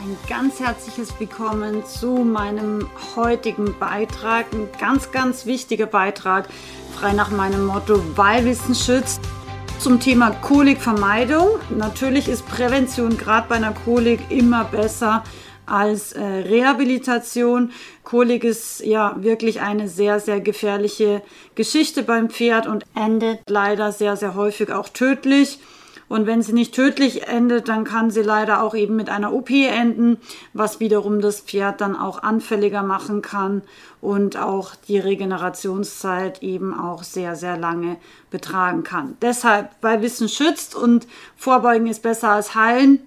ein ganz herzliches Willkommen zu meinem heutigen Beitrag. Ein ganz, ganz wichtiger Beitrag, frei nach meinem Motto, weil Wissen schützt. Zum Thema Kolikvermeidung. Natürlich ist Prävention gerade bei einer Kolik immer besser als äh, Rehabilitation. Kolik ist ja wirklich eine sehr, sehr gefährliche Geschichte beim Pferd und endet leider sehr, sehr häufig auch tödlich. Und wenn sie nicht tödlich endet, dann kann sie leider auch eben mit einer OP enden, was wiederum das Pferd dann auch anfälliger machen kann und auch die Regenerationszeit eben auch sehr, sehr lange betragen kann. Deshalb, weil Wissen schützt und Vorbeugen ist besser als heilen,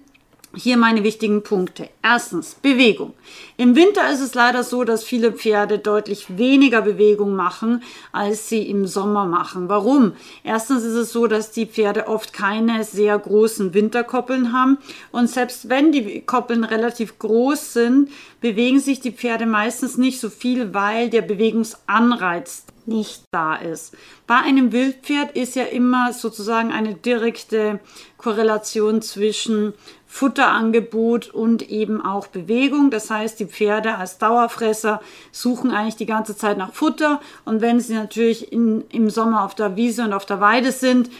hier meine wichtigen Punkte. Erstens, Bewegung. Im Winter ist es leider so, dass viele Pferde deutlich weniger Bewegung machen, als sie im Sommer machen. Warum? Erstens ist es so, dass die Pferde oft keine sehr großen Winterkoppeln haben. Und selbst wenn die Koppeln relativ groß sind, bewegen sich die Pferde meistens nicht so viel, weil der Bewegungsanreiz nicht da ist. Bei einem Wildpferd ist ja immer sozusagen eine direkte Korrelation zwischen Futterangebot und eben auch Bewegung. Das heißt, die Pferde als Dauerfresser suchen eigentlich die ganze Zeit nach Futter. Und wenn sie natürlich in, im Sommer auf der Wiese und auf der Weide sind,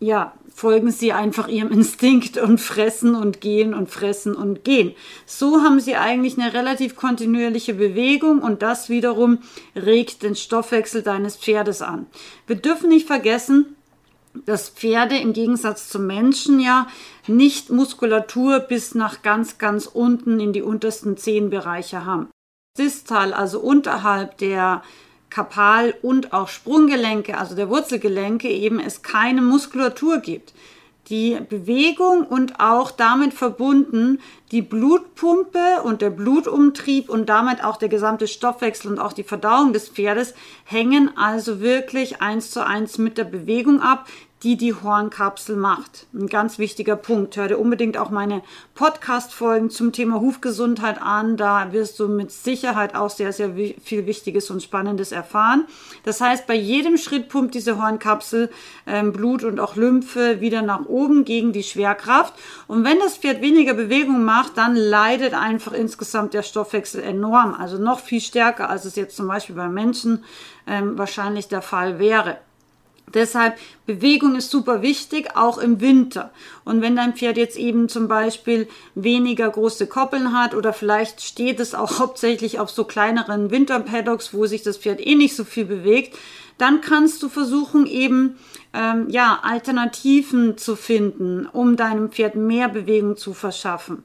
ja, folgen sie einfach ihrem Instinkt und fressen und gehen und fressen und gehen. So haben sie eigentlich eine relativ kontinuierliche Bewegung und das wiederum regt den Stoffwechsel deines Pferdes an. Wir dürfen nicht vergessen, dass Pferde im Gegensatz zum Menschen ja nicht Muskulatur bis nach ganz, ganz unten in die untersten Zehenbereiche haben. Distal, also unterhalb der Kapal- und auch Sprunggelenke, also der Wurzelgelenke, eben es keine Muskulatur gibt die Bewegung und auch damit verbunden die Blutpumpe und der Blutumtrieb und damit auch der gesamte Stoffwechsel und auch die Verdauung des Pferdes hängen also wirklich eins zu eins mit der Bewegung ab die die Hornkapsel macht. Ein ganz wichtiger Punkt. Hör dir unbedingt auch meine Podcast-Folgen zum Thema Hufgesundheit an. Da wirst du mit Sicherheit auch sehr, sehr viel Wichtiges und Spannendes erfahren. Das heißt, bei jedem Schritt pumpt diese Hornkapsel ähm, Blut und auch Lymphe wieder nach oben gegen die Schwerkraft. Und wenn das Pferd weniger Bewegung macht, dann leidet einfach insgesamt der Stoffwechsel enorm. Also noch viel stärker, als es jetzt zum Beispiel beim Menschen ähm, wahrscheinlich der Fall wäre. Deshalb Bewegung ist super wichtig, auch im Winter. Und wenn dein Pferd jetzt eben zum Beispiel weniger große Koppeln hat oder vielleicht steht es auch hauptsächlich auf so kleineren Winterpaddocks, wo sich das Pferd eh nicht so viel bewegt, dann kannst du versuchen eben ähm, ja Alternativen zu finden, um deinem Pferd mehr Bewegung zu verschaffen.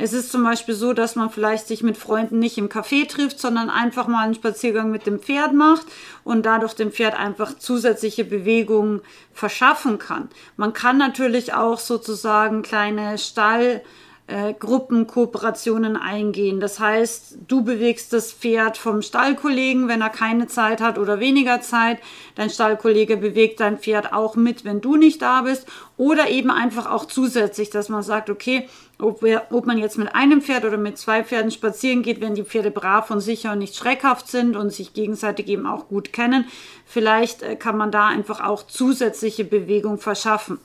Es ist zum Beispiel so, dass man vielleicht sich mit Freunden nicht im Café trifft, sondern einfach mal einen Spaziergang mit dem Pferd macht und dadurch dem Pferd einfach zusätzliche Bewegungen verschaffen kann. Man kann natürlich auch sozusagen kleine Stall äh, Gruppenkooperationen eingehen. Das heißt, du bewegst das Pferd vom Stallkollegen, wenn er keine Zeit hat oder weniger Zeit. Dein Stallkollege bewegt dein Pferd auch mit, wenn du nicht da bist. Oder eben einfach auch zusätzlich, dass man sagt, okay, ob, wir, ob man jetzt mit einem Pferd oder mit zwei Pferden spazieren geht, wenn die Pferde brav und sicher und nicht schreckhaft sind und sich gegenseitig eben auch gut kennen, vielleicht äh, kann man da einfach auch zusätzliche Bewegung verschaffen.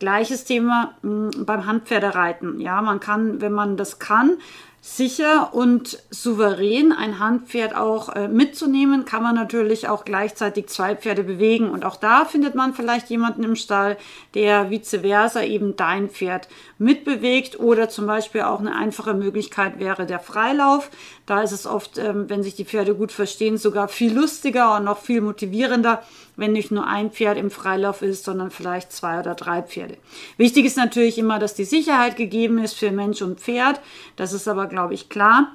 Gleiches Thema mh, hm, beim Handpferdereiten. Ja, man kann, wenn man das kann, sicher und souverän ein Handpferd auch äh, mitzunehmen, kann man natürlich auch gleichzeitig zwei Pferde bewegen. Und auch da findet man vielleicht jemanden im Stall, der vice versa eben dein Pferd mitbewegt. Oder zum Beispiel auch eine einfache Möglichkeit wäre der Freilauf. Da ist es oft, ähm, wenn sich die Pferde gut verstehen, sogar viel lustiger und noch viel motivierender, wenn nicht nur ein Pferd im Freilauf ist, sondern vielleicht zwei oder drei Pferde. Wichtig ist natürlich immer, dass die Sicherheit gegeben ist für Mensch und Pferd. Das ist aber, glaube ich, klar.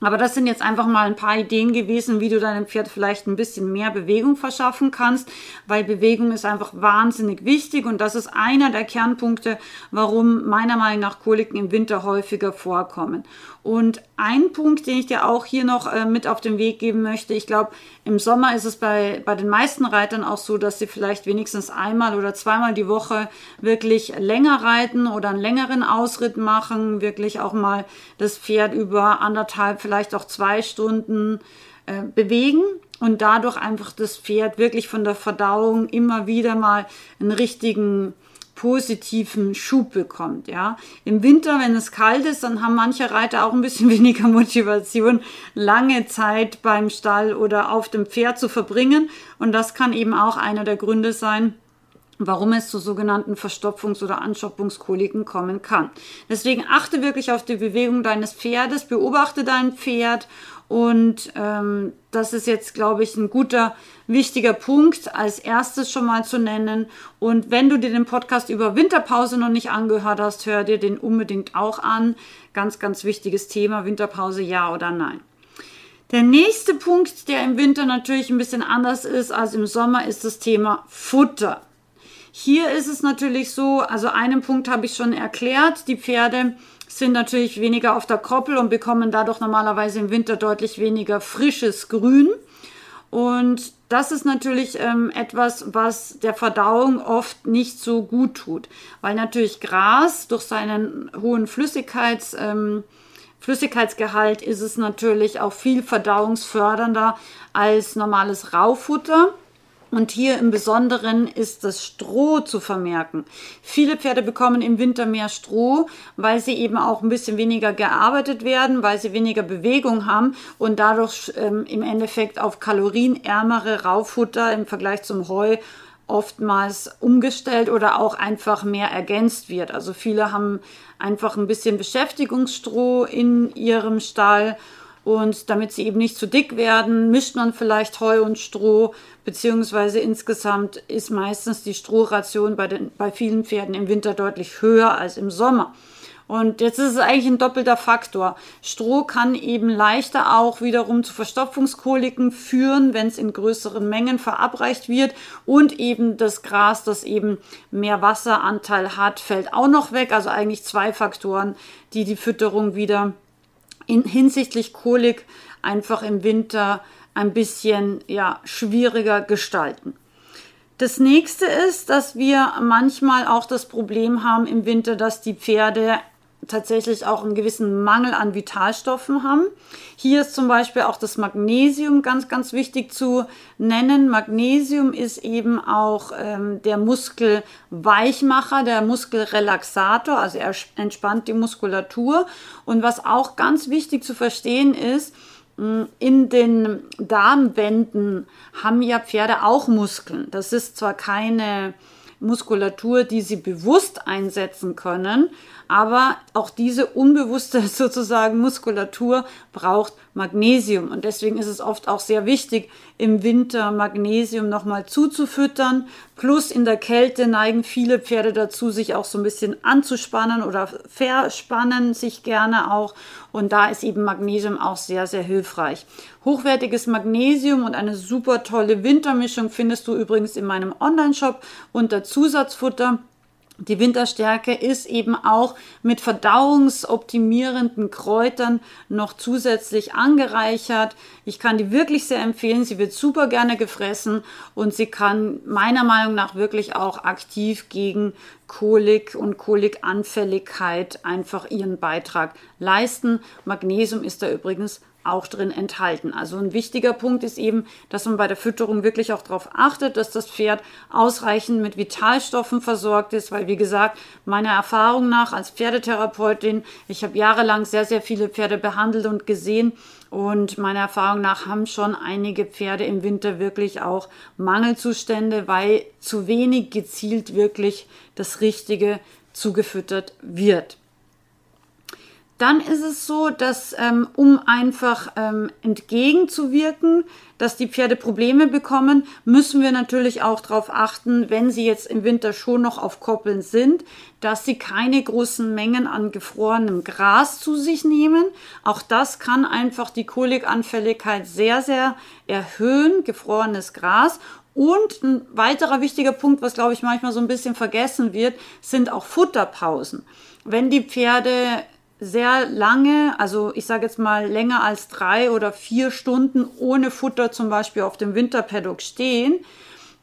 Aber das sind jetzt einfach mal ein paar Ideen gewesen, wie du deinem Pferd vielleicht ein bisschen mehr Bewegung verschaffen kannst, weil Bewegung ist einfach wahnsinnig wichtig und das ist einer der Kernpunkte, warum meiner Meinung nach Koliken im Winter häufiger vorkommen. Und ein Punkt, den ich dir auch hier noch äh, mit auf den Weg geben möchte, ich glaube, im Sommer ist es bei, bei den meisten Reitern auch so, dass sie vielleicht wenigstens einmal oder zweimal die Woche wirklich länger reiten oder einen längeren Ausritt machen, wirklich auch mal das Pferd über anderthalb, vielleicht auch zwei Stunden äh, bewegen und dadurch einfach das Pferd wirklich von der Verdauung immer wieder mal einen richtigen positiven Schub bekommt, ja. Im Winter, wenn es kalt ist, dann haben manche Reiter auch ein bisschen weniger Motivation, lange Zeit beim Stall oder auf dem Pferd zu verbringen. Und das kann eben auch einer der Gründe sein, warum es zu sogenannten Verstopfungs- oder Anschoppungskoliken kommen kann. Deswegen achte wirklich auf die Bewegung deines Pferdes, beobachte dein Pferd und ähm, das ist jetzt, glaube ich, ein guter, wichtiger Punkt als erstes schon mal zu nennen. Und wenn du dir den Podcast über Winterpause noch nicht angehört hast, hör dir den unbedingt auch an. Ganz, ganz wichtiges Thema, Winterpause ja oder nein. Der nächste Punkt, der im Winter natürlich ein bisschen anders ist als im Sommer, ist das Thema Futter. Hier ist es natürlich so, also einen Punkt habe ich schon erklärt, die Pferde sind natürlich weniger auf der Koppel und bekommen dadurch normalerweise im Winter deutlich weniger frisches Grün. Und das ist natürlich ähm, etwas, was der Verdauung oft nicht so gut tut, weil natürlich Gras durch seinen hohen Flüssigkeits, ähm, Flüssigkeitsgehalt ist es natürlich auch viel verdauungsfördernder als normales Raufutter. Und hier im Besonderen ist das Stroh zu vermerken. Viele Pferde bekommen im Winter mehr Stroh, weil sie eben auch ein bisschen weniger gearbeitet werden, weil sie weniger Bewegung haben und dadurch ähm, im Endeffekt auf kalorienärmere Raufutter im Vergleich zum Heu oftmals umgestellt oder auch einfach mehr ergänzt wird. Also viele haben einfach ein bisschen Beschäftigungsstroh in ihrem Stall und damit sie eben nicht zu dick werden, mischt man vielleicht Heu und Stroh, beziehungsweise insgesamt ist meistens die Strohration bei, den, bei vielen Pferden im Winter deutlich höher als im Sommer. Und jetzt ist es eigentlich ein doppelter Faktor. Stroh kann eben leichter auch wiederum zu Verstopfungskoliken führen, wenn es in größeren Mengen verabreicht wird. Und eben das Gras, das eben mehr Wasseranteil hat, fällt auch noch weg. Also eigentlich zwei Faktoren, die die Fütterung wieder in, hinsichtlich Kolik einfach im Winter ein bisschen ja, schwieriger gestalten. Das nächste ist, dass wir manchmal auch das Problem haben im Winter, dass die Pferde tatsächlich auch einen gewissen Mangel an Vitalstoffen haben. Hier ist zum Beispiel auch das Magnesium ganz, ganz wichtig zu nennen. Magnesium ist eben auch ähm, der Muskelweichmacher, der Muskelrelaxator, also er entspannt die Muskulatur. Und was auch ganz wichtig zu verstehen ist, in den Darmwänden haben ja Pferde auch Muskeln. Das ist zwar keine Muskulatur, die sie bewusst einsetzen können. Aber auch diese unbewusste sozusagen Muskulatur braucht Magnesium. Und deswegen ist es oft auch sehr wichtig, im Winter Magnesium nochmal zuzufüttern. Plus in der Kälte neigen viele Pferde dazu, sich auch so ein bisschen anzuspannen oder verspannen sich gerne auch. Und da ist eben Magnesium auch sehr, sehr hilfreich. Hochwertiges Magnesium und eine super tolle Wintermischung findest du übrigens in meinem Online-Shop unter Zusatzfutter. Die Winterstärke ist eben auch mit verdauungsoptimierenden Kräutern noch zusätzlich angereichert. Ich kann die wirklich sehr empfehlen. Sie wird super gerne gefressen und sie kann meiner Meinung nach wirklich auch aktiv gegen Kolik und Kolikanfälligkeit einfach ihren Beitrag leisten. Magnesium ist da übrigens auch drin enthalten. Also ein wichtiger Punkt ist eben, dass man bei der Fütterung wirklich auch darauf achtet, dass das Pferd ausreichend mit Vitalstoffen versorgt ist, weil wie gesagt, meiner Erfahrung nach als Pferdetherapeutin, ich habe jahrelang sehr, sehr viele Pferde behandelt und gesehen und meiner Erfahrung nach haben schon einige Pferde im Winter wirklich auch Mangelzustände, weil zu wenig gezielt wirklich das Richtige zugefüttert wird dann ist es so, dass ähm, um einfach ähm, entgegenzuwirken, dass die Pferde Probleme bekommen, müssen wir natürlich auch darauf achten, wenn sie jetzt im Winter schon noch auf Koppeln sind, dass sie keine großen Mengen an gefrorenem Gras zu sich nehmen. Auch das kann einfach die Kolikanfälligkeit sehr, sehr erhöhen, gefrorenes Gras. Und ein weiterer wichtiger Punkt, was glaube ich manchmal so ein bisschen vergessen wird, sind auch Futterpausen. Wenn die Pferde sehr lange, also ich sage jetzt mal länger als drei oder vier Stunden ohne Futter zum Beispiel auf dem Winterpaddock stehen,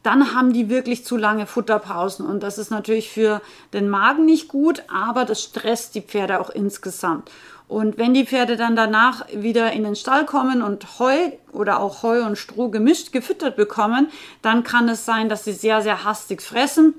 dann haben die wirklich zu lange Futterpausen. Und das ist natürlich für den Magen nicht gut, aber das stresst die Pferde auch insgesamt. Und wenn die Pferde dann danach wieder in den Stall kommen und Heu oder auch Heu und Stroh gemischt gefüttert bekommen, dann kann es sein, dass sie sehr, sehr hastig fressen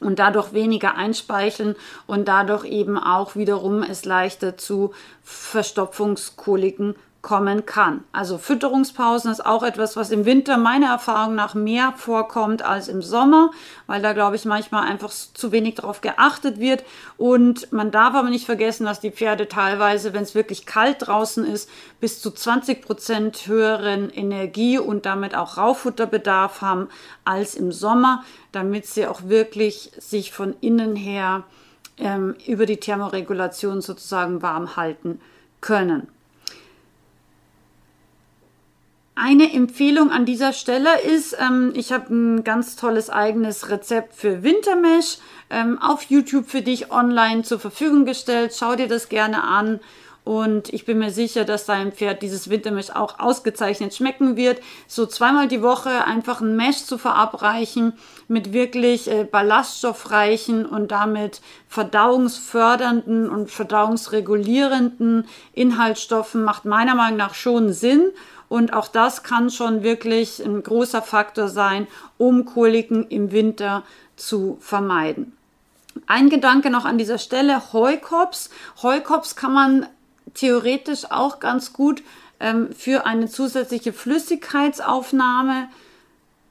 und dadurch weniger einspeicheln und dadurch eben auch wiederum es leichter zu Verstopfungskoliken kommen kann. Also Fütterungspausen ist auch etwas, was im Winter meiner Erfahrung nach mehr vorkommt als im Sommer, weil da glaube ich manchmal einfach zu wenig darauf geachtet wird. Und man darf aber nicht vergessen, dass die Pferde teilweise, wenn es wirklich kalt draußen ist, bis zu 20 Prozent höheren Energie und damit auch Rauffutterbedarf haben als im Sommer, damit sie auch wirklich sich von innen her ähm, über die Thermoregulation sozusagen warm halten können. Eine Empfehlung an dieser Stelle ist, ähm, ich habe ein ganz tolles eigenes Rezept für Wintermesh ähm, auf YouTube für dich online zur Verfügung gestellt. Schau dir das gerne an. Und ich bin mir sicher, dass deinem Pferd dieses Wintermesh auch ausgezeichnet schmecken wird. So zweimal die Woche einfach ein Mesh zu verabreichen mit wirklich äh, ballaststoffreichen und damit verdauungsfördernden und verdauungsregulierenden Inhaltsstoffen macht meiner Meinung nach schon Sinn. Und auch das kann schon wirklich ein großer Faktor sein, um Koliken im Winter zu vermeiden. Ein Gedanke noch an dieser Stelle, Heukops. Heukops kann man theoretisch auch ganz gut ähm, für eine zusätzliche Flüssigkeitsaufnahme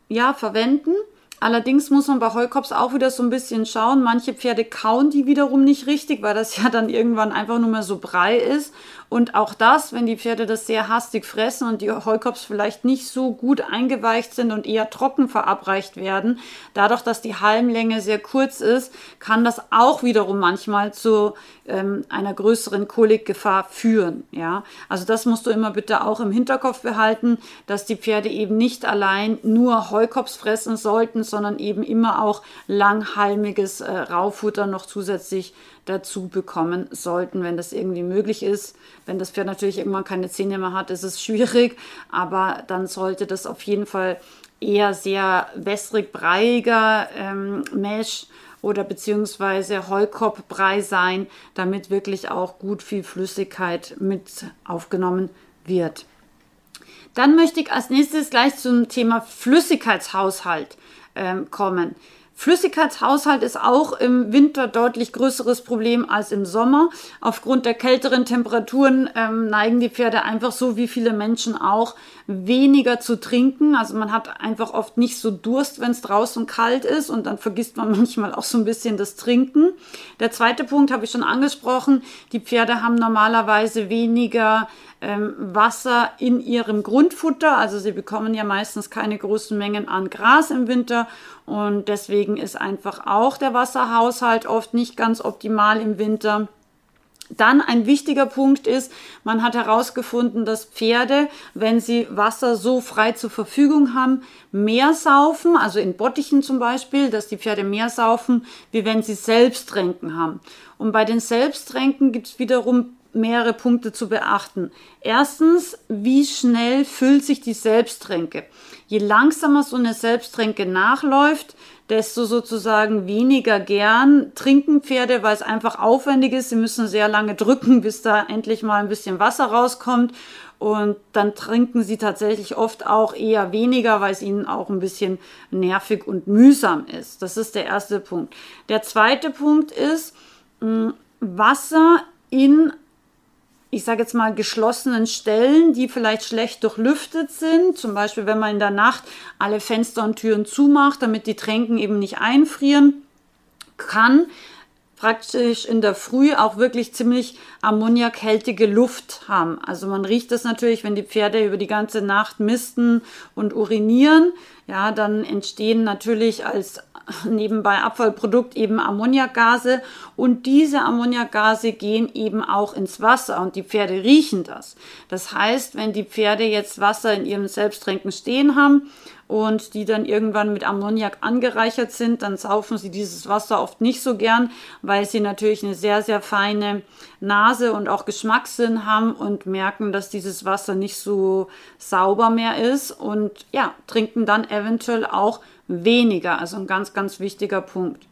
ja, verwenden. Allerdings muss man bei Heukops auch wieder so ein bisschen schauen. Manche Pferde kauen die wiederum nicht richtig, weil das ja dann irgendwann einfach nur mehr so Brei ist. Und auch das, wenn die Pferde das sehr hastig fressen und die Heukops vielleicht nicht so gut eingeweicht sind und eher trocken verabreicht werden, dadurch, dass die Halmlänge sehr kurz ist, kann das auch wiederum manchmal zu ähm, einer größeren Kolikgefahr führen. Ja, also das musst du immer bitte auch im Hinterkopf behalten, dass die Pferde eben nicht allein nur Heukops fressen sollten, sondern eben immer auch langhalmiges äh, Raufutter noch zusätzlich dazu bekommen sollten, wenn das irgendwie möglich ist. Wenn das Pferd natürlich irgendwann keine Zähne mehr hat, ist es schwierig, aber dann sollte das auf jeden Fall eher sehr wässrig breiiger ähm, Mesh oder beziehungsweise Heukopfbrei sein, damit wirklich auch gut viel Flüssigkeit mit aufgenommen wird. Dann möchte ich als nächstes gleich zum Thema Flüssigkeitshaushalt ähm, kommen. Flüssigkeitshaushalt ist auch im Winter deutlich größeres Problem als im Sommer. Aufgrund der kälteren Temperaturen ähm, neigen die Pferde einfach so wie viele Menschen auch weniger zu trinken. Also man hat einfach oft nicht so Durst, wenn es draußen kalt ist und dann vergisst man manchmal auch so ein bisschen das Trinken. Der zweite Punkt habe ich schon angesprochen. Die Pferde haben normalerweise weniger ähm, Wasser in ihrem Grundfutter. Also sie bekommen ja meistens keine großen Mengen an Gras im Winter und deswegen ist einfach auch der Wasserhaushalt oft nicht ganz optimal im Winter. Dann ein wichtiger Punkt ist, man hat herausgefunden, dass Pferde, wenn sie Wasser so frei zur Verfügung haben, mehr saufen, also in Bottichen zum Beispiel, dass die Pferde mehr saufen, wie wenn sie Selbsttränken haben. Und bei den Selbsttränken gibt es wiederum mehrere Punkte zu beachten. Erstens, wie schnell füllt sich die Selbsttränke? Je langsamer so eine Selbsttränke nachläuft, desto sozusagen weniger gern trinken Pferde, weil es einfach aufwendig ist. Sie müssen sehr lange drücken, bis da endlich mal ein bisschen Wasser rauskommt. Und dann trinken sie tatsächlich oft auch eher weniger, weil es ihnen auch ein bisschen nervig und mühsam ist. Das ist der erste Punkt. Der zweite Punkt ist, Wasser in ich sage jetzt mal, geschlossenen Stellen, die vielleicht schlecht durchlüftet sind. Zum Beispiel, wenn man in der Nacht alle Fenster und Türen zumacht, damit die Tränken eben nicht einfrieren, kann praktisch in der Früh auch wirklich ziemlich ammoniakhältige Luft haben. Also man riecht das natürlich, wenn die Pferde über die ganze Nacht misten und urinieren. Ja, dann entstehen natürlich als nebenbei Abfallprodukt eben Ammoniakgase und diese Ammoniakgase gehen eben auch ins Wasser und die Pferde riechen das. Das heißt, wenn die Pferde jetzt Wasser in ihrem Selbsttränken stehen haben und die dann irgendwann mit Ammoniak angereichert sind, dann saufen sie dieses Wasser oft nicht so gern, weil sie natürlich eine sehr, sehr feine Nase und auch Geschmackssinn haben und merken, dass dieses Wasser nicht so sauber mehr ist und ja, trinken dann eventuell auch weniger. Also ein ganz, ganz wichtiger Punkt.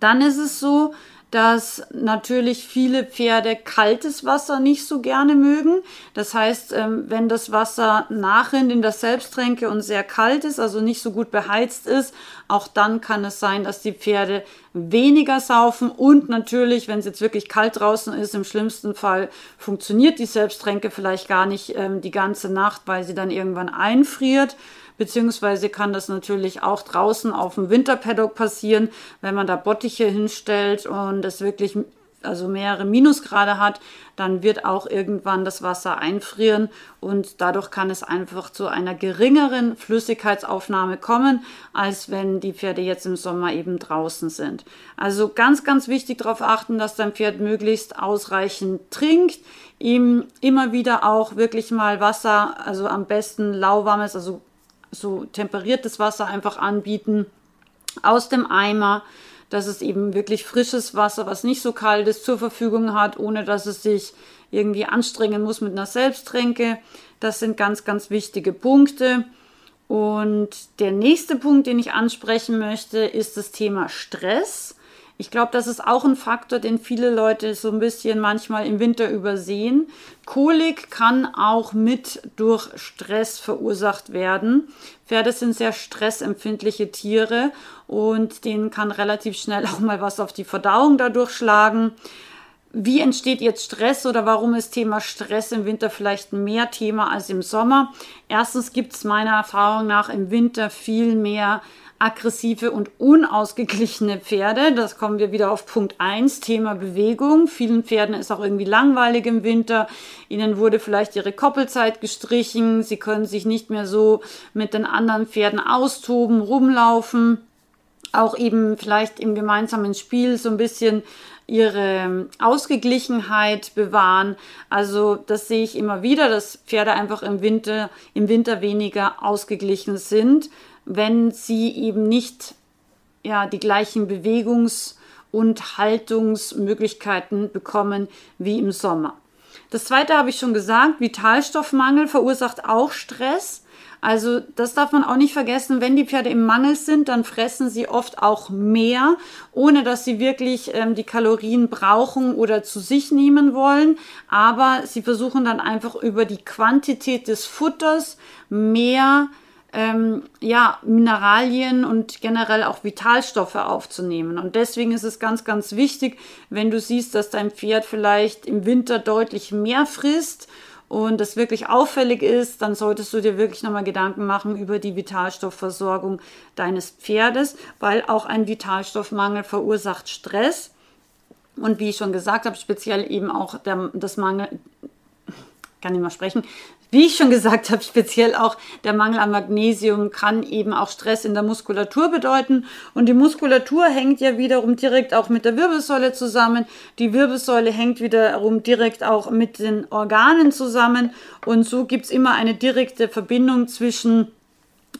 Dann ist es so, dass natürlich viele Pferde kaltes Wasser nicht so gerne mögen. Das heißt, ähm, wenn das Wasser nachrinnt in das Selbsttränke und sehr kalt ist, also nicht so gut beheizt ist, auch dann kann es sein, dass die Pferde weniger saufen und natürlich, wenn es jetzt wirklich kalt draußen ist, im schlimmsten Fall funktioniert die Selbsttränke vielleicht gar nicht ähm, die ganze Nacht, weil sie dann irgendwann einfriert beziehungsweise kann das natürlich auch draußen auf dem Winterpaddock passieren, wenn man da Bottiche hinstellt und es wirklich also mehrere Minusgrade hat, dann wird auch irgendwann das Wasser einfrieren und dadurch kann es einfach zu einer geringeren Flüssigkeitsaufnahme kommen, als wenn die Pferde jetzt im Sommer eben draußen sind. Also ganz, ganz wichtig darauf achten, dass dein Pferd möglichst ausreichend trinkt, ihm immer wieder auch wirklich mal Wasser, also am besten lauwarmes, also so temperiertes Wasser einfach anbieten aus dem Eimer, dass es eben wirklich frisches Wasser, was nicht so kalt ist, zur Verfügung hat, ohne dass es sich irgendwie anstrengen muss mit einer Selbsttränke. Das sind ganz, ganz wichtige Punkte. Und der nächste Punkt, den ich ansprechen möchte, ist das Thema Stress. Ich glaube, das ist auch ein Faktor, den viele Leute so ein bisschen manchmal im Winter übersehen. Kolik kann auch mit durch Stress verursacht werden. Pferde sind sehr stressempfindliche Tiere und denen kann relativ schnell auch mal was auf die Verdauung dadurch schlagen. Wie entsteht jetzt Stress oder warum ist Thema Stress im Winter vielleicht mehr Thema als im Sommer? Erstens gibt es meiner Erfahrung nach im Winter viel mehr aggressive und unausgeglichene Pferde. Das kommen wir wieder auf Punkt 1, Thema Bewegung. Vielen Pferden ist auch irgendwie langweilig im Winter. Ihnen wurde vielleicht ihre Koppelzeit gestrichen. Sie können sich nicht mehr so mit den anderen Pferden austoben, rumlaufen. Auch eben vielleicht im gemeinsamen Spiel so ein bisschen ihre Ausgeglichenheit bewahren. Also das sehe ich immer wieder, dass Pferde einfach im Winter, im Winter weniger ausgeglichen sind wenn sie eben nicht ja, die gleichen Bewegungs- und Haltungsmöglichkeiten bekommen wie im Sommer. Das zweite habe ich schon gesagt, Vitalstoffmangel verursacht auch Stress. Also das darf man auch nicht vergessen, wenn die Pferde im Mangel sind, dann fressen sie oft auch mehr, ohne dass sie wirklich ähm, die Kalorien brauchen oder zu sich nehmen wollen. Aber sie versuchen dann einfach über die Quantität des Futters mehr ähm, ja, Mineralien und generell auch Vitalstoffe aufzunehmen. Und deswegen ist es ganz, ganz wichtig, wenn du siehst, dass dein Pferd vielleicht im Winter deutlich mehr frisst und das wirklich auffällig ist, dann solltest du dir wirklich nochmal Gedanken machen über die Vitalstoffversorgung deines Pferdes, weil auch ein Vitalstoffmangel verursacht Stress. Und wie ich schon gesagt habe, speziell eben auch der, das Mangel, kann ich mal sprechen, wie ich schon gesagt habe, speziell auch der Mangel an Magnesium kann eben auch Stress in der Muskulatur bedeuten. Und die Muskulatur hängt ja wiederum direkt auch mit der Wirbelsäule zusammen. Die Wirbelsäule hängt wiederum direkt auch mit den Organen zusammen. Und so gibt's immer eine direkte Verbindung zwischen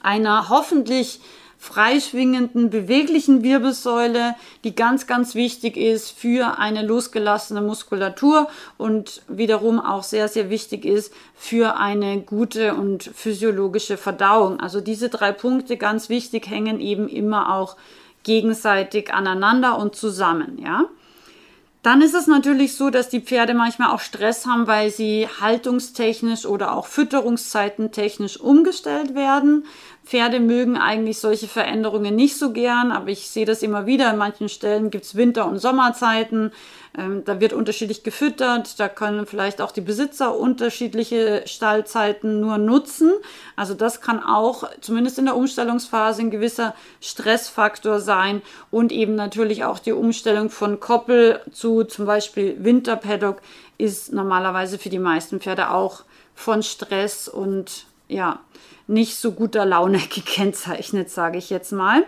einer hoffentlich freischwingenden, beweglichen Wirbelsäule, die ganz, ganz wichtig ist für eine losgelassene Muskulatur und wiederum auch sehr, sehr wichtig ist für eine gute und physiologische Verdauung. Also diese drei Punkte, ganz wichtig, hängen eben immer auch gegenseitig aneinander und zusammen, ja. Dann ist es natürlich so, dass die Pferde manchmal auch Stress haben, weil sie haltungstechnisch oder auch fütterungszeitentechnisch umgestellt werden. Pferde mögen eigentlich solche Veränderungen nicht so gern, aber ich sehe das immer wieder. An manchen Stellen gibt es Winter- und Sommerzeiten. Ähm, da wird unterschiedlich gefüttert. Da können vielleicht auch die Besitzer unterschiedliche Stallzeiten nur nutzen. Also das kann auch zumindest in der Umstellungsphase ein gewisser Stressfaktor sein und eben natürlich auch die Umstellung von Koppel zu zum Beispiel Winterpaddock ist normalerweise für die meisten Pferde auch von Stress und ja, nicht so guter Laune gekennzeichnet, sage ich jetzt mal.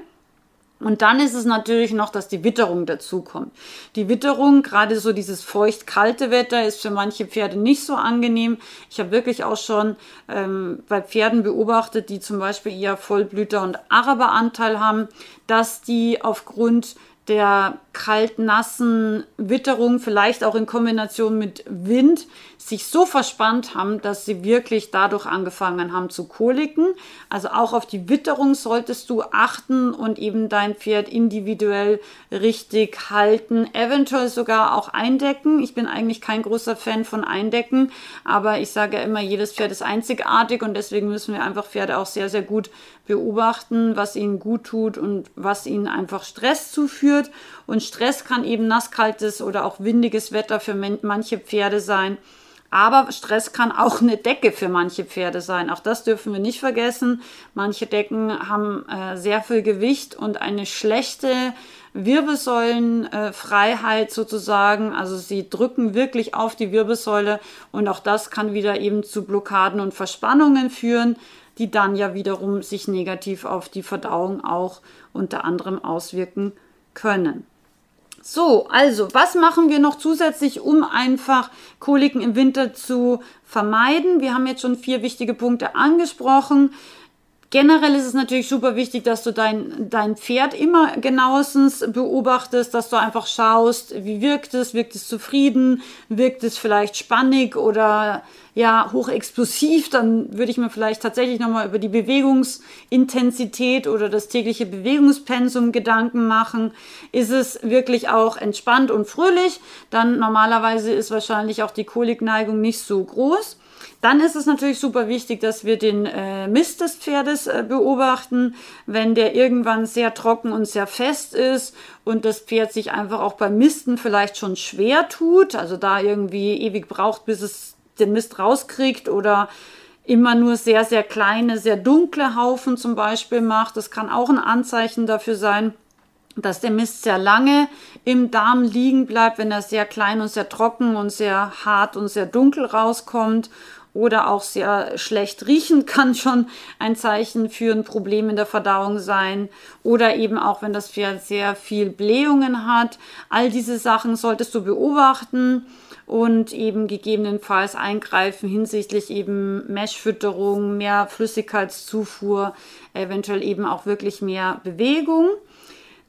Und dann ist es natürlich noch, dass die Witterung dazukommt. Die Witterung, gerade so dieses feucht-kalte Wetter, ist für manche Pferde nicht so angenehm. Ich habe wirklich auch schon ähm, bei Pferden beobachtet, die zum Beispiel eher Vollblüter- und Araberanteil haben, dass die aufgrund der kalt-nassen Witterung, vielleicht auch in Kombination mit Wind, sich so verspannt haben, dass sie wirklich dadurch angefangen haben zu koliken. Also auch auf die Witterung solltest du achten und eben dein Pferd individuell richtig halten, eventuell sogar auch eindecken. Ich bin eigentlich kein großer Fan von Eindecken, aber ich sage ja immer, jedes Pferd ist einzigartig und deswegen müssen wir einfach Pferde auch sehr, sehr gut beobachten, was ihnen gut tut und was ihnen einfach Stress zuführt. Und Stress kann eben nasskaltes oder auch windiges Wetter für manche Pferde sein. Aber Stress kann auch eine Decke für manche Pferde sein. Auch das dürfen wir nicht vergessen. Manche Decken haben äh, sehr viel Gewicht und eine schlechte Wirbelsäulenfreiheit äh, sozusagen. Also sie drücken wirklich auf die Wirbelsäule und auch das kann wieder eben zu Blockaden und Verspannungen führen, die dann ja wiederum sich negativ auf die Verdauung auch unter anderem auswirken können. So, also, was machen wir noch zusätzlich, um einfach Koliken im Winter zu vermeiden? Wir haben jetzt schon vier wichtige Punkte angesprochen. Generell ist es natürlich super wichtig, dass du dein, dein Pferd immer genauestens beobachtest, dass du einfach schaust, wie wirkt es, wirkt es zufrieden, wirkt es vielleicht spannig oder ja, hochexplosiv, dann würde ich mir vielleicht tatsächlich nochmal über die Bewegungsintensität oder das tägliche Bewegungspensum Gedanken machen. Ist es wirklich auch entspannt und fröhlich, dann normalerweise ist wahrscheinlich auch die Kolikneigung nicht so groß. Dann ist es natürlich super wichtig, dass wir den äh, Mist des Pferdes äh, beobachten. Wenn der irgendwann sehr trocken und sehr fest ist und das Pferd sich einfach auch beim Misten vielleicht schon schwer tut, also da irgendwie ewig braucht, bis es den Mist rauskriegt oder immer nur sehr, sehr kleine, sehr dunkle Haufen zum Beispiel macht. Das kann auch ein Anzeichen dafür sein, dass der Mist sehr lange im Darm liegen bleibt, wenn er sehr klein und sehr trocken und sehr hart und sehr dunkel rauskommt oder auch sehr schlecht riechen kann schon ein Zeichen für ein Problem in der Verdauung sein oder eben auch wenn das Pferd sehr viel Blähungen hat. All diese Sachen solltest du beobachten und eben gegebenenfalls eingreifen hinsichtlich eben Meshfütterung, mehr Flüssigkeitszufuhr, eventuell eben auch wirklich mehr Bewegung.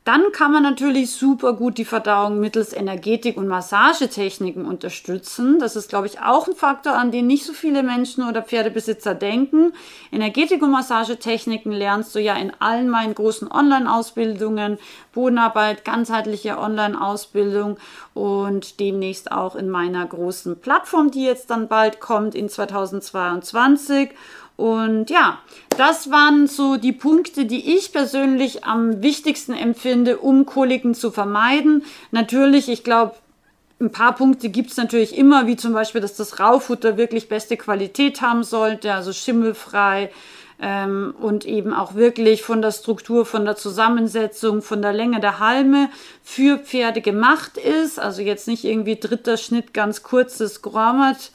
Dann kann man natürlich super gut die Verdauung mittels Energetik- und Massagetechniken unterstützen. Das ist, glaube ich, auch ein Faktor, an den nicht so viele Menschen oder Pferdebesitzer denken. Energetik- und Massagetechniken lernst du ja in allen meinen großen Online-Ausbildungen, Bodenarbeit, ganzheitliche Online-Ausbildung und demnächst auch in meiner großen Plattform, die jetzt dann bald kommt in 2022. Und ja, das waren so die Punkte, die ich persönlich am wichtigsten empfinde, um Koliken zu vermeiden. Natürlich, ich glaube, ein paar Punkte gibt es natürlich immer, wie zum Beispiel, dass das Raufutter wirklich beste Qualität haben sollte, also schimmelfrei ähm, und eben auch wirklich von der Struktur, von der Zusammensetzung, von der Länge der Halme für Pferde gemacht ist. Also jetzt nicht irgendwie dritter Schnitt, ganz kurzes Grammat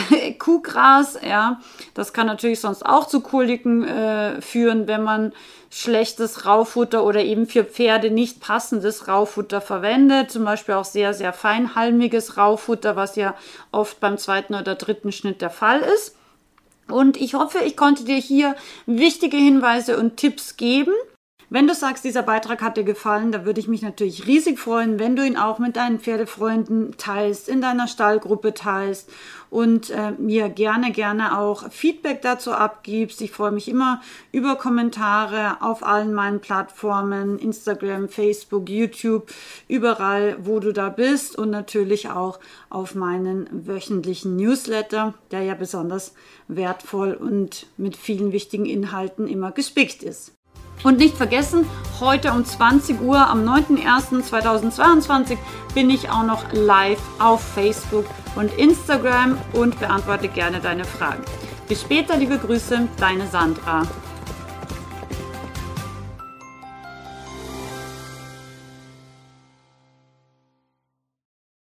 Kuhgras, ja, das kann natürlich sonst auch zu Koliken äh, führen, wenn man schlechtes Raufutter oder eben für Pferde nicht passendes Raufutter verwendet. Zum Beispiel auch sehr, sehr feinhalmiges Raufutter, was ja oft beim zweiten oder dritten Schnitt der Fall ist. Und ich hoffe, ich konnte dir hier wichtige Hinweise und Tipps geben. Wenn du sagst, dieser Beitrag hat dir gefallen, da würde ich mich natürlich riesig freuen, wenn du ihn auch mit deinen Pferdefreunden teilst, in deiner Stallgruppe teilst und äh, mir gerne, gerne auch Feedback dazu abgibst. Ich freue mich immer über Kommentare auf allen meinen Plattformen, Instagram, Facebook, YouTube, überall, wo du da bist und natürlich auch auf meinen wöchentlichen Newsletter, der ja besonders wertvoll und mit vielen wichtigen Inhalten immer gespickt ist. Und nicht vergessen, heute um 20 Uhr am 9.01.2022 bin ich auch noch live auf Facebook und Instagram und beantworte gerne deine Fragen. Bis später, liebe Grüße, deine Sandra.